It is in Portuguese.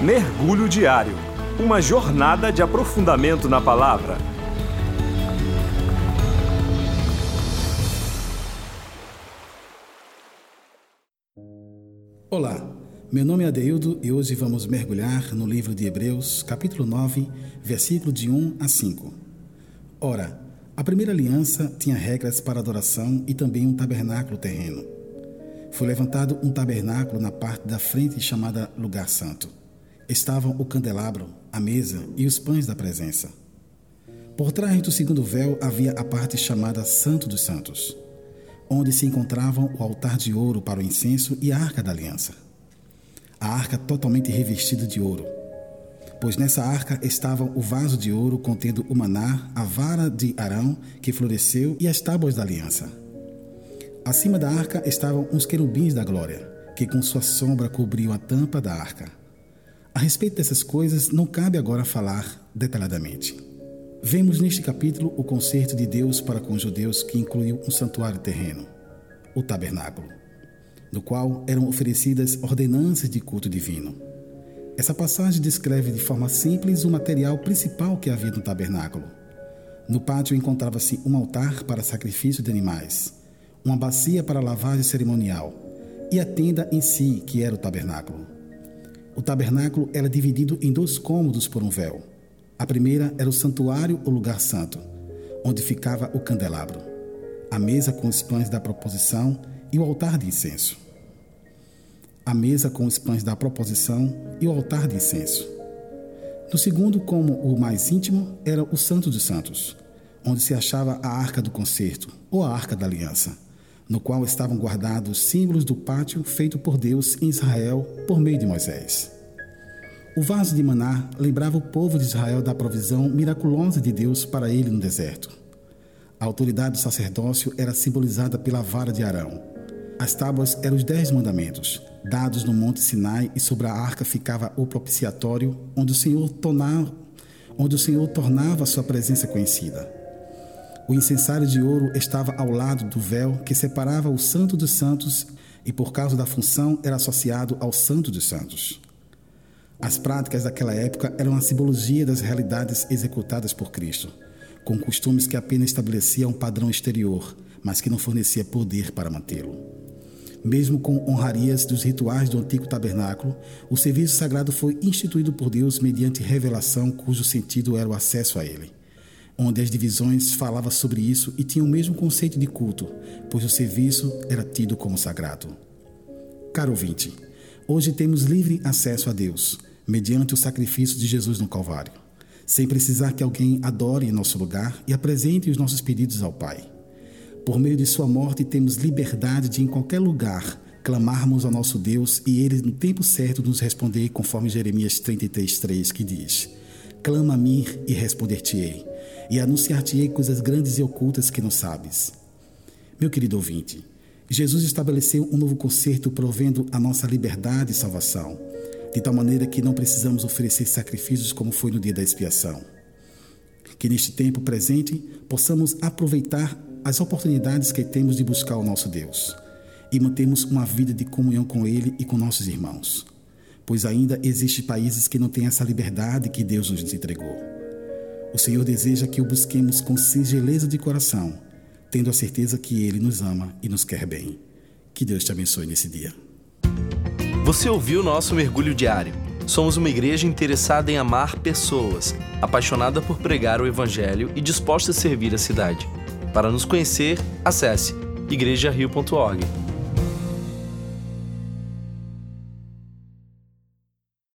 Mergulho Diário Uma jornada de aprofundamento na palavra. Olá, meu nome é Adeildo e hoje vamos mergulhar no livro de Hebreus, capítulo 9, versículo de 1 a 5. Ora, a primeira aliança tinha regras para adoração e também um tabernáculo terreno. Foi levantado um tabernáculo na parte da frente chamada Lugar Santo estavam o candelabro, a mesa e os pães da presença. Por trás do segundo véu havia a parte chamada Santo dos Santos, onde se encontravam o altar de ouro para o incenso e a arca da aliança. A arca totalmente revestida de ouro, pois nessa arca estavam o vaso de ouro contendo o maná, a vara de Arão que floresceu e as tábuas da aliança. Acima da arca estavam os querubins da glória, que com sua sombra cobriam a tampa da arca. A respeito dessas coisas, não cabe agora falar detalhadamente. Vemos neste capítulo o concerto de Deus para com os judeus que incluiu um santuário terreno, o tabernáculo, no qual eram oferecidas ordenanças de culto divino. Essa passagem descreve de forma simples o material principal que havia no tabernáculo. No pátio encontrava-se um altar para sacrifício de animais, uma bacia para lavagem cerimonial e a tenda em si, que era o tabernáculo. O tabernáculo era dividido em dois cômodos por um véu. A primeira era o santuário ou lugar santo, onde ficava o candelabro, a mesa com os pães da proposição e o altar de incenso. A mesa com os pães da proposição e o altar de incenso. No segundo, como o mais íntimo, era o Santo dos Santos, onde se achava a arca do concerto, ou a arca da aliança, no qual estavam guardados símbolos do pátio feito por Deus em Israel por meio de Moisés. O vaso de maná lembrava o povo de Israel da provisão miraculosa de Deus para ele no deserto. A autoridade do sacerdócio era simbolizada pela vara de Arão. As tábuas eram os dez mandamentos, dados no Monte Sinai, e sobre a arca ficava o propiciatório, onde o Senhor tornava, onde o Senhor tornava a sua presença conhecida. O incensário de ouro estava ao lado do véu que separava o Santo dos Santos e, por causa da função, era associado ao Santo dos Santos. As práticas daquela época eram a simbologia das realidades executadas por Cristo, com costumes que apenas estabeleciam um padrão exterior, mas que não fornecia poder para mantê-lo. Mesmo com honrarias dos rituais do antigo tabernáculo, o serviço sagrado foi instituído por Deus mediante revelação cujo sentido era o acesso a ele onde as divisões falavam sobre isso e tinham o mesmo conceito de culto, pois o serviço era tido como sagrado. Caro ouvinte, hoje temos livre acesso a Deus, mediante o sacrifício de Jesus no Calvário, sem precisar que alguém adore em nosso lugar e apresente os nossos pedidos ao Pai. Por meio de Sua morte, temos liberdade de, em qualquer lugar, clamarmos ao nosso Deus e Ele, no tempo certo, nos responder, conforme Jeremias 33,3, que diz: Clama a mim e responder-te-ei e anunciar-te-ei coisas grandes e ocultas que não sabes. Meu querido ouvinte, Jesus estabeleceu um novo concerto provendo a nossa liberdade e salvação, de tal maneira que não precisamos oferecer sacrifícios como foi no dia da expiação. Que neste tempo presente possamos aproveitar as oportunidades que temos de buscar o nosso Deus e mantermos uma vida de comunhão com Ele e com nossos irmãos, pois ainda existem países que não têm essa liberdade que Deus nos entregou. O Senhor deseja que o busquemos com singeleza de coração, tendo a certeza que Ele nos ama e nos quer bem. Que Deus te abençoe nesse dia. Você ouviu nosso mergulho diário. Somos uma igreja interessada em amar pessoas, apaixonada por pregar o Evangelho e disposta a servir a cidade. Para nos conhecer, acesse igrejario.org.